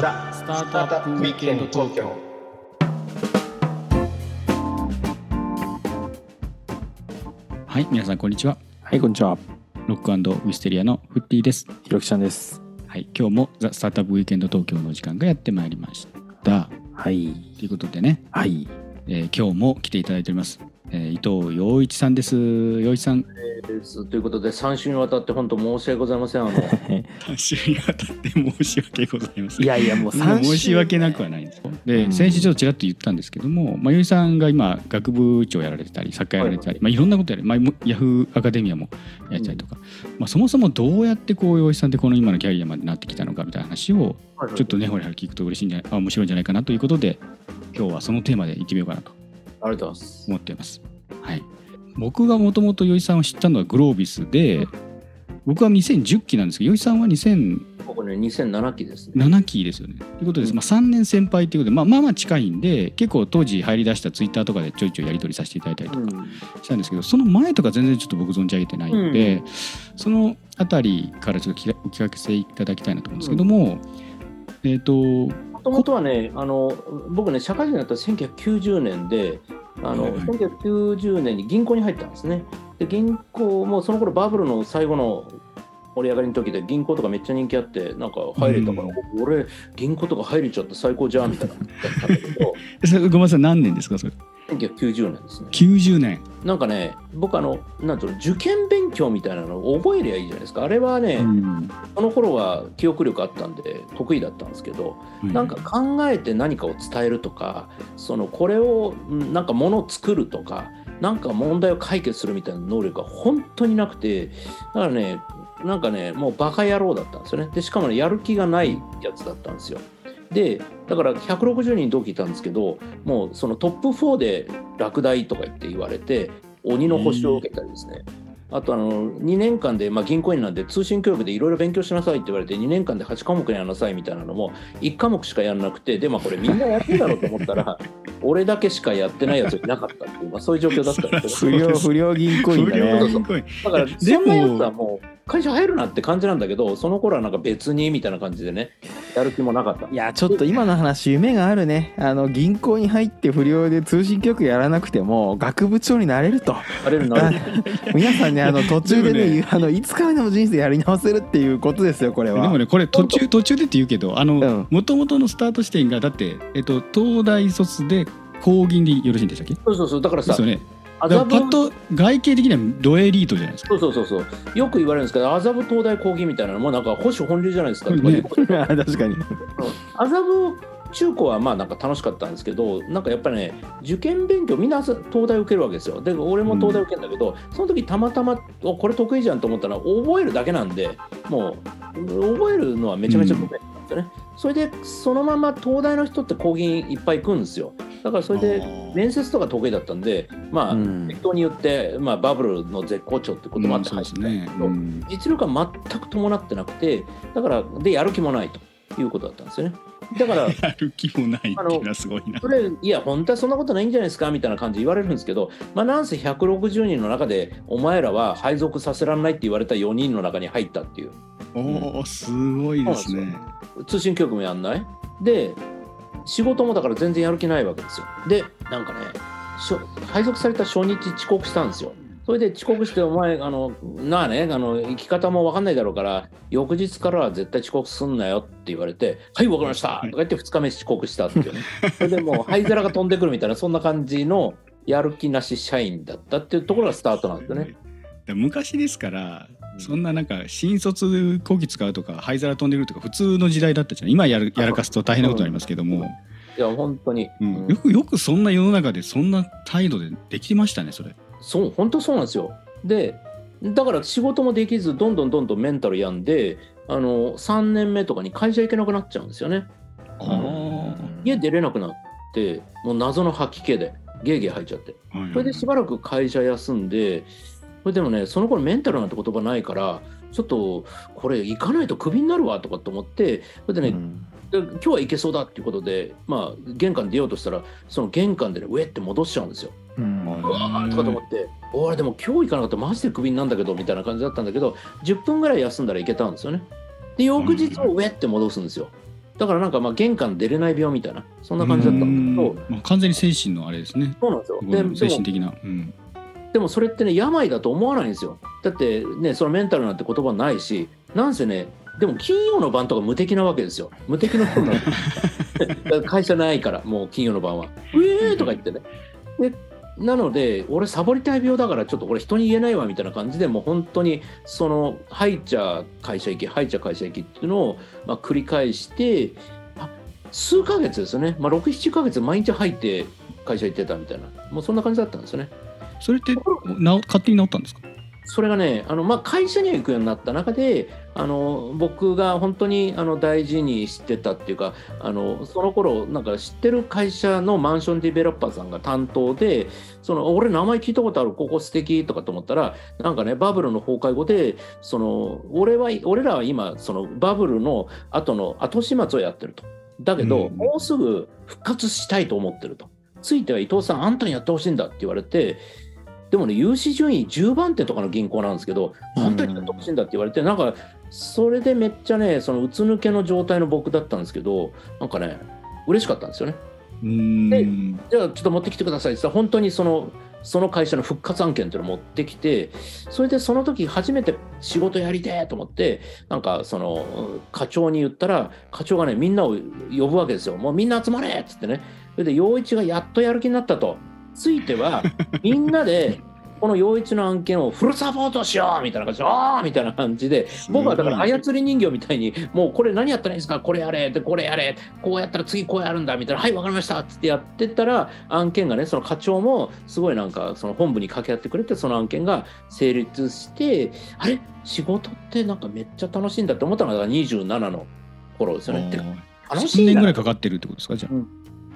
ザ・スタートアップウィークエンド東京はい、皆さんこんにちは。はい、こんにちは。ロックウィステリアのフッティです。ひろきちゃんです。はい、今日もザ・スタートアップウィークエンド東京の時間がやってまいりました。はい。ということでね、はい。えー今日も来ていただいております。えー伊藤洋一さんです。洋一さん。ですということで3週にわたって本当申し訳ございません。あの 週にわたって申し訳ございません。いやいや、もうそんな3申し訳なくはないんですよ。で、うん。先週ちょっとちらっと言ったんですけども、まあ、ゆいさんが今学部長やられてたり作家やられてたり、いまあ、いろんなことやる、まあ、ヤフーアカデミアもやったりとか、まあ、そもそもどうやってこう洋一さんってこの今のキャリアまでなってきたのかみたいな話をちょっとねほら聞くと嬉しいんじゃないあ面白いんじゃないかなということで今日はそのテーマでいってみようかなとありがとうございます。思っています。はい、僕がもともと洋一さんを知ったのはグロービスで僕は2010期なんですけど洋一さんは2007僕ね2007期ですね。期ですよね。ということです、まあ、3年先輩ということで、まあ、まあまあ近いんで結構当時入り出したツイッターとかでちょいちょいやり取りさせていただいたりとかしたんですけど、その前とか全然ちょっと僕存じ上げてないので、そのあたりからちょっとお聞かせいただきたいなと思うんですけども、えっ、ともともとはねあの僕ね社会人になった1990年であの、はいはい1990年に銀行に入ったんですね。で銀行もその頃バブルの最後の盛り上がりの時で銀行とかめっちゃ人気あってなんか入れたから、うん。俺銀行とか入れちゃって最高じゃんみたいな ごめんなさい何年ですかそれ？1990年ですね。90年なんかね僕あのなんていうの受験勉強みたいなのを覚えりゃいいじゃないですか。あれはね、うん。その頃は記憶力あったんで得意だったんですけど、なんか考えて何かを伝えるとかそのこれをんなんかものを作るとかなんか問題を解決するみたいな能力が本当になくてだからねなんかねもうバカ野郎だったんですよね。でしかもねやる気がないやつだったんですよでだから160人同期いたんですけどもうそのトップ4で落第とか言って言われて鬼の星を受けたりですね、あとあの2年間で、まあ、銀行員なんで通信教育でいろいろ勉強しなさいって言われて2年間で8科目やんなさいみたいなのも1科目しかやんなくてでまあこれみんなやってるだろうと思ったら 俺だけしかやってないやつがいなかったっていう、まあ、そういう状況だったんですけど不良、不良銀行員だ不良ね。銀行員。だからでそんなやつもはもう会社入るなって感じなんだけどその頃はなんか別にみたいな感じでねやる気もなかった。いや、ちょっと今の話、夢があるね。あの、銀行に入って不良で通信局やらなくても、学部長になれると。皆さんね、あの、途中ででもね、あの、いつからでも人生やり直せるっていうことですよ、これは。でもねこれ途中途中でって言うけどあのうん。もともとのスタート地点がだって、えっと、東大卒で工銀でよろしいんでしたっけ？そうそうそう。だからさね麻だからパッ布と外形的にはドエリートじゃないですか。そうそうそうそう。よく言われるんですけど麻布東大講義みたいなのもなんか保守本流じゃないですか。とかね。確かに。麻布中高はまあなんか楽しかったんですけどなんかやっぱりね受験勉強みんな東大受けるわけですよ。で俺も東大受けるんだけど、その時たまたまおこれ得意じゃんと思ったら覚えるだけなんでもう覚えるのはめちゃめちゃ得意なんですよね、それでそのまま東大の人って講義いっぱい行くんですよだからそれで面接とか得意だったんでまあ、うん。適当に言って、まあ、バブルの絶好調ってこともあってうん入ったそうですけど、うん。実力は全く伴ってなくてだからでやる気もないということだったんですよね。だから やる気もないっていうのはすごいな。それいや本当はそんなことないんじゃないですかみたいな感じで言われるんですけど、まあ、なんせ160人の中でお前らは配属させられないって言われた4人の中に入ったっていう。おおすごいですね。通信教育もやんない。で仕事もだから全然やる気ないわけですよ。でなんかね配属された初日遅刻したんですよ。それで遅刻して「お前あのなあねあの生き方も分かんないだろうから翌日からは絶対遅刻すんなよ」って言われて「はい分かりました」とか言って2日目遅刻したっていうね。それでもう灰皿が飛んでくるみたいなそんな感じのやる気なし社員だったっていうところがスタートなんですよね。で昔ですからそんななんか新卒講義使うとか灰皿飛んでくるとか普通の時代だったじゃん。今やるやらかすと大変なことになりますけども、いや本当に、うん。うん。よくよくそんな世の中でそんな態度でできましたねそれ。そう本当そうなんですよ。でだから仕事もできずどんどんどんどんメンタル病んであの3年目とかに会社行けなくなっちゃうんですよね。あ家出れなくなってもう謎の吐き気でゲーゲー吐いちゃって。それでしばらく会社休んでそれでもねその頃メンタルなんて言葉ないからちょっとこれ行かないとクビになるわとかって思ってそれでね、うん。で今日は行けそうだっていうことでまあ玄関出ようとしたらその玄関でね上って戻しちゃうんですよ。うん。うわーとかと思って「俺でも今日行かなかったらマジでクビになんだけど」みたいな感じだったんだけど10分ぐらい休んだら行けたんですよね。で翌日も上って戻すんですよ。だからなんかまあ玄関出れない病みたいなそんな感じだったんだけど。まあ、完全に精神のあれですね。そうなんですよ。で精神的な、うん、でもそれってね病だと思わないんですよ。だってねそのメンタルなんて言葉ないしなんせねでも金曜の晩とか無敵なわけですよ。無敵の人なの 会社ないからもう金曜の晩は「うえー!」とか言ってね。でなので俺サボりたい病だからちょっとこれ人に言えないわみたいな感じでもう本当にその吐いちゃ会社行き吐いちゃ会社行きっていうのをまあ繰り返してあ数ヶ月ですよね、まあ、67ヶ月毎日吐いて会社行ってたみたいな。もうそんな感じだったんですよね。それってな勝手に治ったんですか？それがねあの、まあ、会社には行くようになった中であの僕が本当にあの大事にしてたっていうかあのその頃なんか知ってる会社のマンションディベロッパーさんが担当でその俺名前聞いたことある？ここ素敵とかと思ったらなんかねバブルの崩壊後でその俺は俺らは今そのバブルの後の後始末をやってると。だけど、うんもうすぐ復活したいと思ってると。ついては伊藤さんあんたにやってほしいんだって言われてでもね融資順位10番手とかの銀行なんですけど本当にやってほしいんだって言われて、なんかそれでめっちゃねそのうつ抜けの状態の僕だったんですけどなんかね嬉しかったんですよね。うーんじゃあちょっと持ってきてくださいって言ったら本当にそのその会社の復活案件っていうのを持ってきてそれでその時初めて仕事やりてえと思ってなんかその課長に言ったら課長がねみんなを呼ぶわけですよ。もうみんな集まれっつってね。それで陽一がやっとやる気になったと。ついてはみんなでこの陽一の案件をフルサポートしようみたいな感じでああみたいな感じで僕はだから操り人形みたいにもうこれ何やったらいいんですか？これやれでこれやれこうやったら次こうやるんだみたいな。はいわかりましたっつってやってったら案件がねその課長もすごいなんかその本部に掛け合ってくれてその案件が成立してあれ？仕事ってなんかめっちゃ楽しいんだって思ったのがだから27の頃ですよね。楽し3いな。年ぐらいかかってるってことですか？じゃ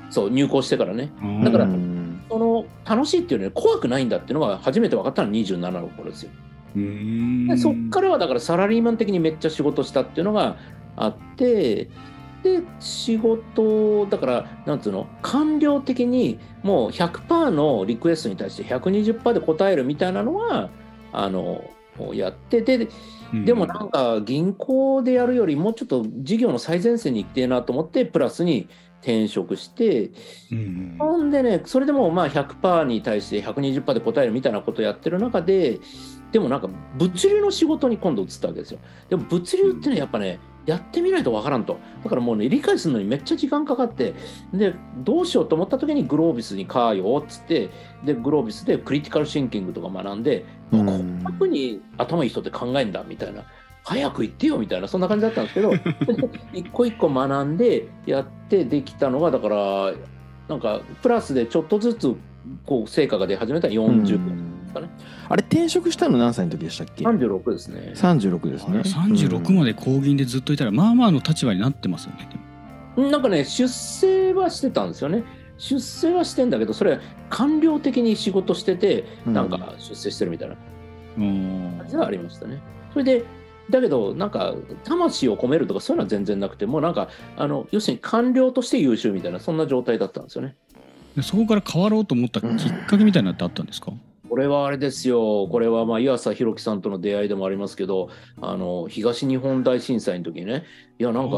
そう入校してからね。あだからうんその楽しいっていうのは怖くないんだっていうのが初めて分かったのは27の頃ですよ。でそっからはだからサラリーマン的にめっちゃ仕事したっていうのがあってで仕事だからなんつうの官僚的にもう100%のリクエストに対して120%で答えるみたいなのはあのやってでうんでもなんか銀行でやるよりもうちょっと事業の最前線に行ってえなと思ってプラスに転職してうんほんでね、それでもまあ100%に対して120%で答えるみたいなことをやってる中で、でもなんか物流の仕事に今度移ったわけですよ。でも物流ってね、やっぱね、やってみないとわからんと。だからもうね、理解するのにめっちゃ時間かかって、で、どうしようと思った時にグロービスにかよっつって、で、グロービスでクリティカルシンキングとか学んで、あこんなふうに頭いい人って考えんだみたいな。早く言ってよみたいなそんな感じだったんですけど 一個一個学んでやってできたのがだからなんかプラスでちょっとずつこう成果が出始めたら40ですかね、あれ転職したの何歳の時でしたっけ？36ですね。36ですね。36まで公銀でずっといたらまあまあの立場になってますよね。でもなんかね出世はしてたんですよね。出世はしてんだけどそれは官僚的に仕事しててうん。なんか出世してるみたいなうん。感じはありましたね。それでだけどなんか魂を込めるとかそういうのは全然なくてもうなんかあの要するに官僚として優秀みたいなそんな状態だったんですよね。でそこから変わろうと思ったきっかけみたいなのってあったんですか？これはあれですよ、これはまあ湯浅弘樹さんとの出会いでもありますけど、あの東日本大震災の時にね、いや、なんか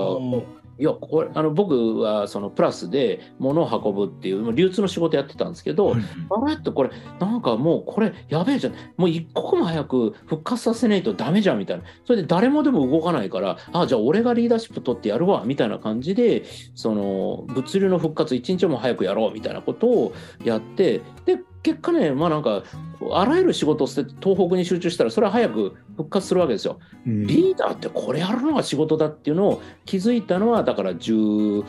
いや、これあの僕はそのプラスで物を運ぶっていう、まあ流通の仕事やってたんですけど、はいあれ？ってこれ、なんかもうこれ、やべえじゃん、もう一刻も早く復活させないとダメじゃんみたいな、それで誰もでも動かないから、あじゃあ俺がリーダーシップ取ってやるわみたいな感じで、その物流の復活、一日も早くやろうみたいなことをやって、で、結果ね、まあなんか、あらゆる仕事を捨てて東北に集中したら、それは早く復活するわけですよ。うんリーダーってこれやるのが仕事だっていうのを気づいたのは、だから11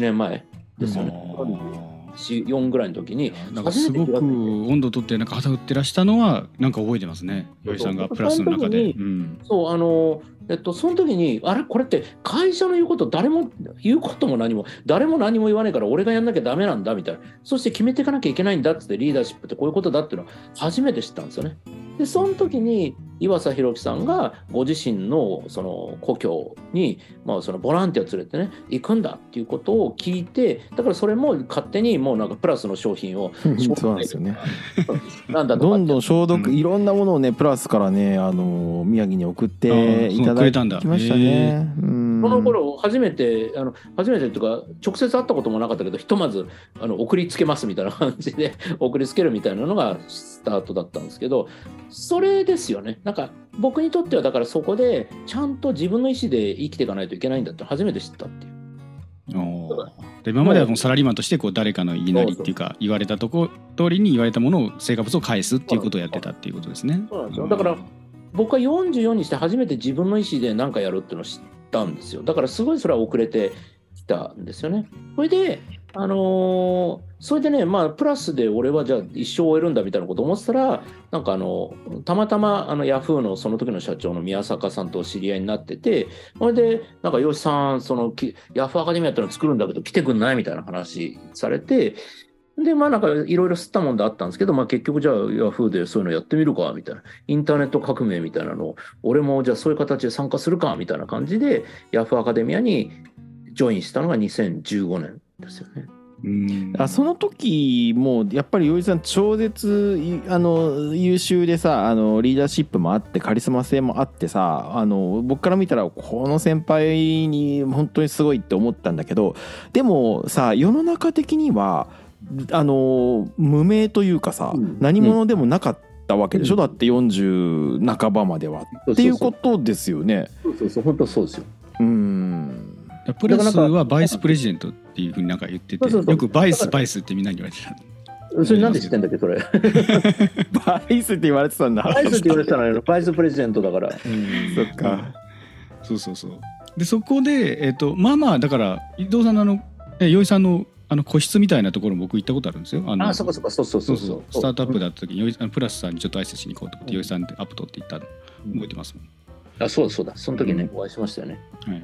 年前ですよね。4ぐらいの時になんかすごく温度とってなんか旗振ってらしたのはなんか覚えてますね。よいさんがプラスの中で。うんそうあのえっとその時にあれ？これって会社の言うこと誰も言うことも何も誰も何も言わないから俺がやんなきゃダメなんだみたいな。そして決めていかなきゃいけないんだっつってリーダーシップってこういうことだっていうのは初めて知ったんですよね。でその時に岩佐弘樹さんがご自身のその故郷に、まあ、そのボランティア連れてね行くんだっていうことを聞いてだからそれも勝手にもうなんかプラスの商品を そうなんですよね。なんだどんどん消毒、うん。いろんなものをねプラスからねあの宮城に送っていただ。れたんだ。きましたね。うん。その頃初めてあの初めてっていうか直接会ったこともなかったけどひとまずあの送りつけますみたいな感じで 送りつけるみたいなのがスタートだったんですけどそれですよね。なんか僕にとってはだからそこでちゃんと自分の意思で生きていかないといけないんだって初めて知ったっていう。で今まではもうサラリーマンとしてこう誰かの言いなりっていうか言われたとこ通りに言われたものを成果物を返すっていうことをやってたっていうことですね。そうなんですよ。だから僕は44にして初めて自分の意思で何かやるっていうのを知ったんですよ。だからすごいそれは遅れてきたんですよね。それであのーそれでねまあプラスで俺はじゃあ一生終えるんだみたいなこと思ってたらなんかあのたまたまあのヤフーのその時の社長の宮坂さんと知り合いになっててそれでなんか吉さんそのきヤフーアカデミアってのを作るんだけど来てくんないみたいな話されてでまあなんかいろいろ吸ったもんであったんですけど、まあ、結局じゃあヤフーでそういうのやってみるかみたいな。インターネット革命みたいなのを俺もじゃあそういう形で参加するかみたいな感じでヤフーアカデミアにジョインしたのが2015年ですよね。うん。あその時もやっぱり余一さん超絶いあの優秀でさあのリーダーシップもあってカリスマ性もあってさあの僕から見たらこの先輩に本当にすごいって思ったんだけどでもさ世の中的にはあの無名というかさ、うん何者でもなかったわけでしょ、うんだって40半ばまではっていうことですよね。そうそうそう本当そうですよ。うんプラスはバイスプレジデントっていうふうになんか言っててそうそうそうよくバイスバイスってみんなに言われてた。それなんで知ってんだっけそれ？バイスって言われてたんだ。バイスって言われてたのよ バイスプレジデントだから。そっか。そうそうそう。でそこでえっ、とまあまあだから伊藤さんのあのえよいさんのあの個室みたいなところ僕行ったことあるんですよ。あのあそこそこそうそうそそう。うそう。スタートアップだった時によいあのプラスさんにちょっと挨拶しに行こうと思って、よいさんってアップ取って行ったの。覚えてますもん。あそうだそうだ。その時ね、うん。お会いしましたよね。はい。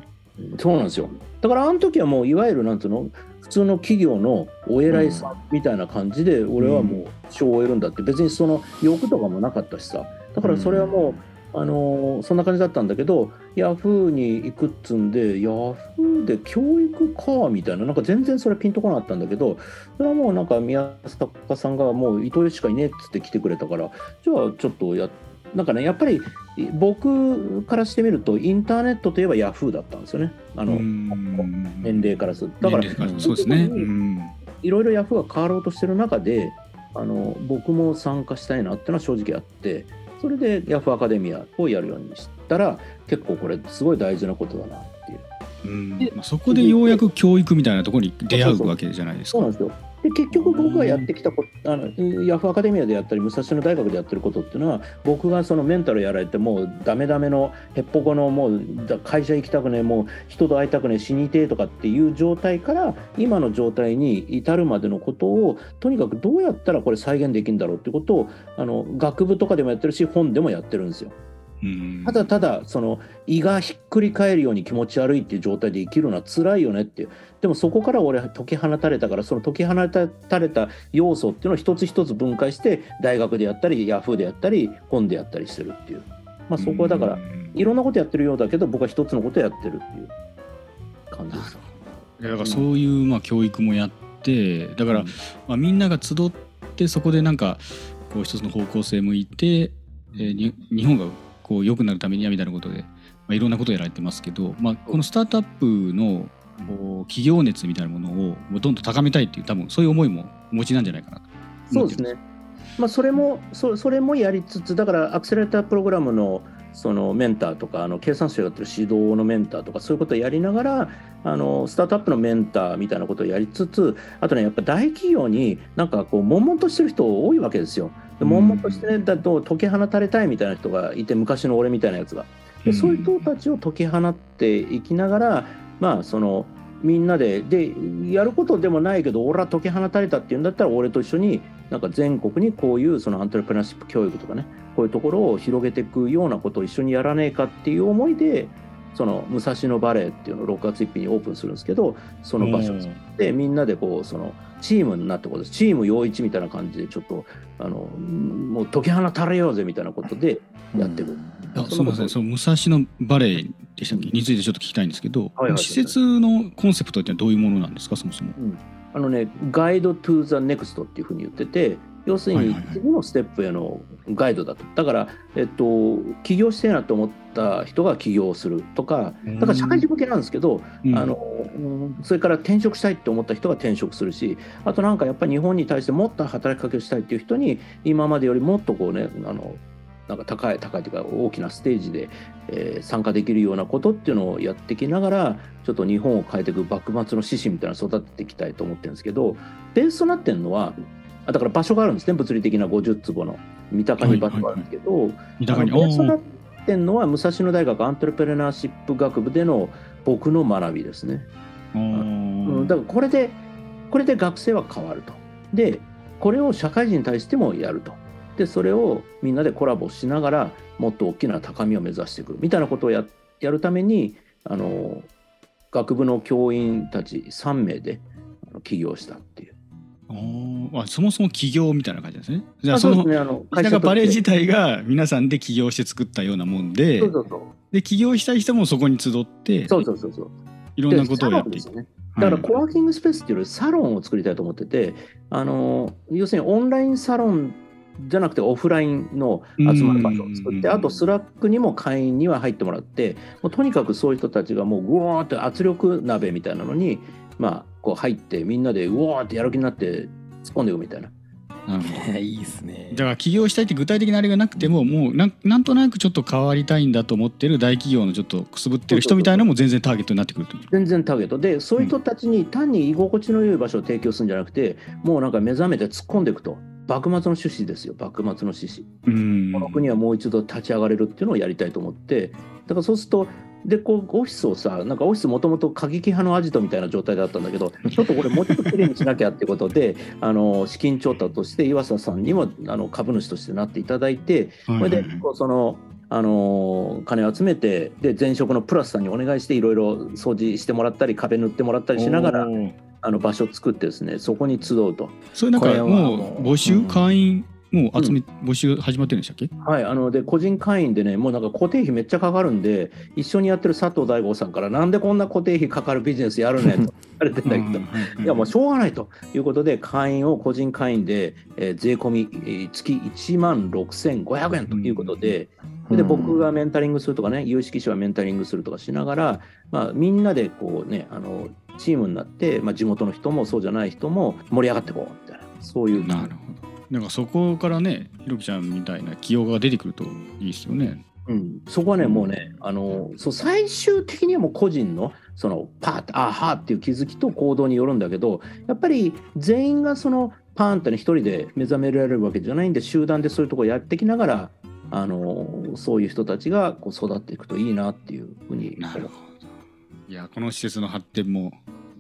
そうなんですよ。だからあの時はもういわゆるなんつうの？普通の企業のお偉いさんみたいな感じで俺はもう賞を終えるんだって。別にその欲とかもなかったしさ。だからそれはもう、あのーそんな感じだったんだけどヤフーに行くっつんでヤフーで教育かみたいななんか全然それピンとこなかったんだけどそれはもうなんか宮坂さんがもう伊藤しかいねえっつって来てくれたからじゃあちょっとやなんかねやっぱり僕からしてみるとインターネットといえばヤフーだったんですよね。あの、うん。年齢からする。とだからそうですね。うん。いろいろヤフーが変わろうとしてる中であの僕も参加したいなっていうのは正直あってそれでヤフーアカデミアをやるようにしたら結構これすごい大事なことだなっていう。うん。そこでようやく教育みたいなところに出会うわけじゃないですか。そうなんですよで結局僕がやってきたことあのヤフーアカデミアでやったり武蔵野大学でやってることっていうのは僕がそのメンタルやられてもうダメダメのへっぽこのもうだ会社行きたくねえもう人と会いたくねえ死にてえとかっていう状態から今の状態に至るまでのことをとにかくどうやったらこれ再現できるんだろうってことをあの学部とかでもやってるし本でもやってるんですよ。うん。ただただその胃がひっくり返るように気持ち悪いっていう状態で生きるのは辛いよねっていう。でもそこから俺は解き放たれたからその解き放たれた要素っていうのを一つ一つ分解して大学でやったりヤフーでやったり本でやったりしてるっていう、まあ、そこはだからうんいろんなことやってるようだけど僕は一つのことやってるっていう感じです。だからそういうまあ教育もやってだからまあみんなが集ってそこでなんかこう一つの方向性向いて、えーに日本がこう良くなるためにはみたいなことで、まあ、いろんなことをやられてますけど、まあ、このスタートアップのこう企業熱みたいなものをもうどんどん高めたいっていう多分そういう思いもお持ちなんじゃないかなとそうで思ってますね。まあ、それもそそれもやりつつだからアクセラレータープログラムのそのメンターとかあの計算書をやってる指導のメンターとかそういうことをやりながらあのスタートアップのメンターみたいなことをやりつつあとねやっぱ大企業になんかこう悶々としてる人多いわけですよ。で悶々としてねだと解き放たれたいみたいな人がいて昔の俺みたいなやつが。でそういう人たちを解き放っていきながらまあそのみんなででやることでもないけど俺は解き放たれたっていうんだったら俺と一緒になんか全国にこういうそのアントレプレナーシップ教育とかねこういうところを広げていくようなことを一緒にやらねえかっていう思いでその武蔵野バレーっていうのを6月1日にオープンするんですけどその場所。でみんなでこうそのチームになってことですチーム陽一みたいな感じでちょっとあのもう解き放たれようぜみたいなことでやっていく。あすみませんその武蔵野バレーでしたっけ？についてちょっと聞きたいんですけど、はいはい。施設のコンセプトってどういうものなんですか？そもそも。あのね、 Guide to the Next っていうふうに言ってて、要するに次のステップへのガイドだと。だから、えっと、起業してえなと思った人が起業するとか、だから社会人向けなんですけど、うん。あのうんそれから転職したいって思った人が転職するし、あとなんかやっぱり日本に対してもっと働きかけをしたいっていう人に、今までよりもっとこうね、あのなんか高い高いというか大きなステージで、えー参加できるようなことっていうのをやってきながらちょっと日本を変えていく幕末の志士みたいなのを育てていきたいと思ってるんですけどベースとなってるのはあだから場所があるんですね物理的な50坪の三鷹に場所があるんですけど、三鷹にベースとなあってるのは武蔵野大学アントレプレナーシップ学部での僕の学びですね。ーうん、だからこれでこれで学生は変わると。でこれを社会人に対してもやると。でそれをみんなでコラボしながらもっと大きな高みを目指していくみたいなことをややるためにあの学部の教員たち3名で起業したっていう。あそもそも起業みたいな感じですね。じゃああそのねあのなんかバレエとして自体が皆さんで起業して作ったようなもんでそうそうそうで起業したい人もそこに集ってそうそうそうそういろんなことをやっていく。だからコワーキングスペースっていうよりサロンを作りたいと思ってて、あの要するにオンラインサロンじゃなくてオフラインの集まる場所を作って、うん。あとスラックにも会員には入ってもらって、もうとにかくそういう人たちがもうぐわーって圧力鍋みたいなのに、まあ、こう入ってみんなでうわーってやる気になって突っ込んでいくみたいな。なるほどいいですね。だから起業したいって具体的なあれがなくてももうなんなんとなくちょっと変わりたいんだと思ってる大企業のちょっとくすぶってる人みたいなのも全然ターゲットになってくると？全然ターゲット。でそういう人たちに単に居心地の良い場所を提供するんじゃなくてもうなんか目覚めて突っ込んでいくと幕末の趣旨ですよ。幕末の趣旨。うん。この国はもう一度立ち上がれるっていうのをやりたいと思って。だからそうするとでこうオフィスをさなんかオフィスもともと過激派のアジトみたいな状態だったんだけどちょっとこれもうちょっときれいにしなきゃってことで あの資金調達として岩佐さんにもあの株主としてなっていただいてはいそれでこうそのあの金を集めてで前職のプラスさんにお願いしていろいろ掃除してもらったり壁塗ってもらったりしながらあの場所を作ってですねそこに集うと。それなんかこれはももうう募集、うん会員もう集め、募集始まってるんでしたっけ？はい、あので個人会員でね、もうなんか固定費めっちゃかかるんで、一緒にやってる佐藤大吾さんから、なんでこんな固定費かかるビジネスやるねんと 言われてんだけど、いやもうしょうがないと。いうことで、会員を個人会員で、えー税込み、えー月1万6500円ということで、で僕がメンタリングするとかね、有識者はメンタリングするとかしながら、まあ、みんなでこうね、あのチームになって、まあ、地元の人もそうじゃない人も盛り上がっていこうみたいな、そういう。なるほど。なんかそこからねひろきちゃんみたいな起用が出てくるといいですよね。うん、そこはね、もうね、あのそう最終的にはもう個人のそのパーッあーはーっていう気づきと行動によるんだけど、やっぱり全員がそのパーンってね、一人で目覚められるわけじゃないんで、集団でそういうところやってきながら、あのそういう人たちがこう育っていくといいなっていうふうに。なるほど。いやこの施設の発展も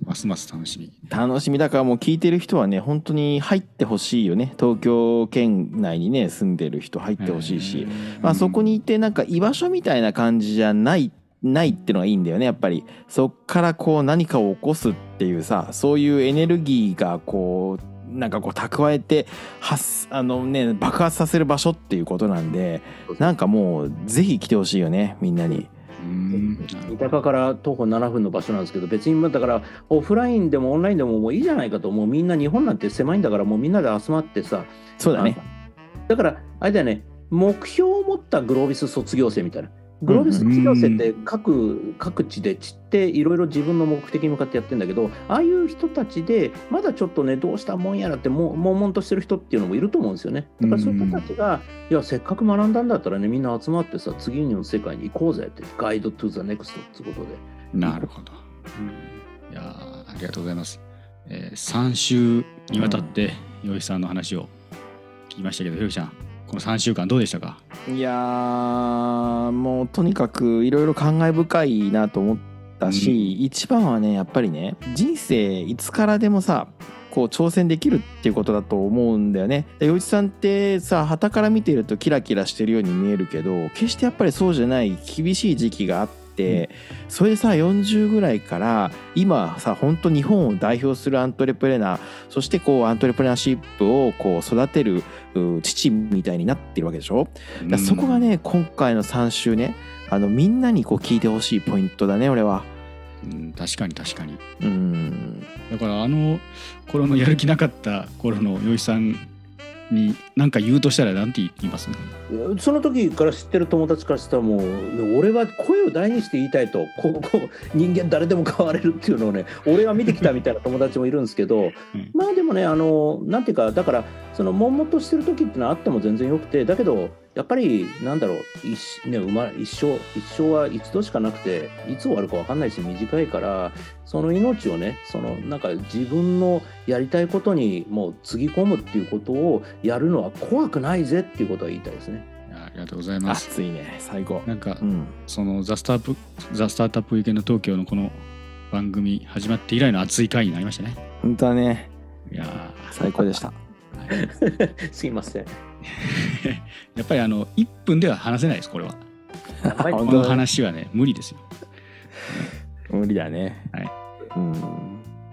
ますます楽しみ。楽しみだからもう聞いてる人はね本当に入ってほしいよね。東京圏内にね住んでる人入ってほしいし、まあ、そこにいてなんか居場所みたいな感じじゃないないってのがいいんだよね。やっぱり。そっからこう何かを起こすっていうさそういうエネルギーがこうなんかこう蓄えて発あのね爆発させる場所っていうことなんでなんかもうぜひ来てほしいよねみんなに。三鷹から徒歩7分の場所なんですけど別にまあだからオフラインでもオンラインでももういいじゃないかともうみんな日本なんて狭いんだからもうみんなで集まってさそうだね。あだから、あれだよね、目標を持ったグロービス卒業生みたいな。グロービス卒業生って各,、各地で散っていろいろ自分の目的に向かってやってんだけど、ああいう人たちで、まだちょっとね、どうしたもんやらっても、悶々としてる人っていうのもいると思うんですよね。だからそういう人たちが、いや、せっかく学んだんだったらね、みんな集まってさ、次の世界に行こうぜって、 Guide to the Next ってことで。どなるほど。いやーありがとうございます。えー、3週にわたってよいさんの話を聞きましたけど、ひろきちゃんこの3週間どうでしたか？いやーもうとにかくいろいろ感慨深いなと思ったし、一番はねやっぱりね人生いつからでもさこう挑戦できるっていうことだと思うんだよね。で洋一さんってさ旗から見てるとキラキラしてるように見えるけど決してやっぱりそうじゃない厳しい時期があっって、それでさ40ぐらいから今さ本当日本を代表するアントレプレナーそしてこうアントレプレナーシップをこう育てるう父みたいになってるわけでしょ？だからそこがね今回の3週ねあのみんなにこう聞いてほしいポイントだね俺は。うん確かに確かに。うん。だからあの頃のやる気なかった頃のよいさんに何か言うとしたら何て言いますその時から知ってる友達からしたらもう俺は声を大にして言いたいと こうこう人間誰でも変われるっていうのをね 俺は見てきたみたいな友達もいるんですけど、まあでもねあのなんていうかだからその悶々としてる時ってのはあっても全然よくてだけどやっぱりなんだろう一,、ね、生ま一生一生は一度しかなくていつ終わるか分かんないし短いからその命をねそのなんか自分のやりたいことにもうつぎ込むっていうことをやるのは怖くないぜっていうことは言いたいですね。いやありがとうございます熱いね最高。なんかうんそのザ・スタープザ・スタートアップウィーケンド東京のこの番組始まって以来の熱い回になりましたね本当はねいや最高でした。ーすいません。やっぱりあの1分では話せないですこれは。はいこの話はね無理ですよ。無理だね。はい。うん。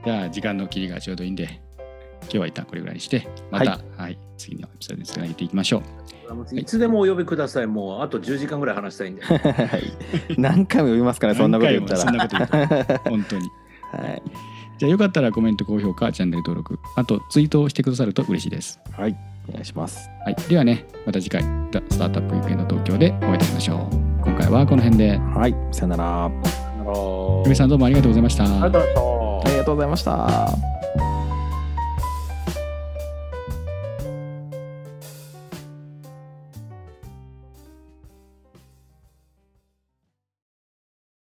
じゃあ時間の切りがちょうどいいんで今日は一旦これぐらいにしてまた、はい。次のエピソードでつなげていきましょう。い。つでもお呼びください。もうあと10時間ぐらい話したいんで。はい。何回も読みますからそんなこと言ったら。そんなこと言ったら。本当に。はいじゃあよかったらコメント高評価チャンネル登録あとツイートをしてくださると嬉しいですはいお願いします。はい、ではねまた次回「ザ・スタートアップウィークエンド東京」でお会いいたしましょう今回はこの辺ではいさよなら。あの久米さんどうもありがとうございましたありがとうございましたありがとうございました。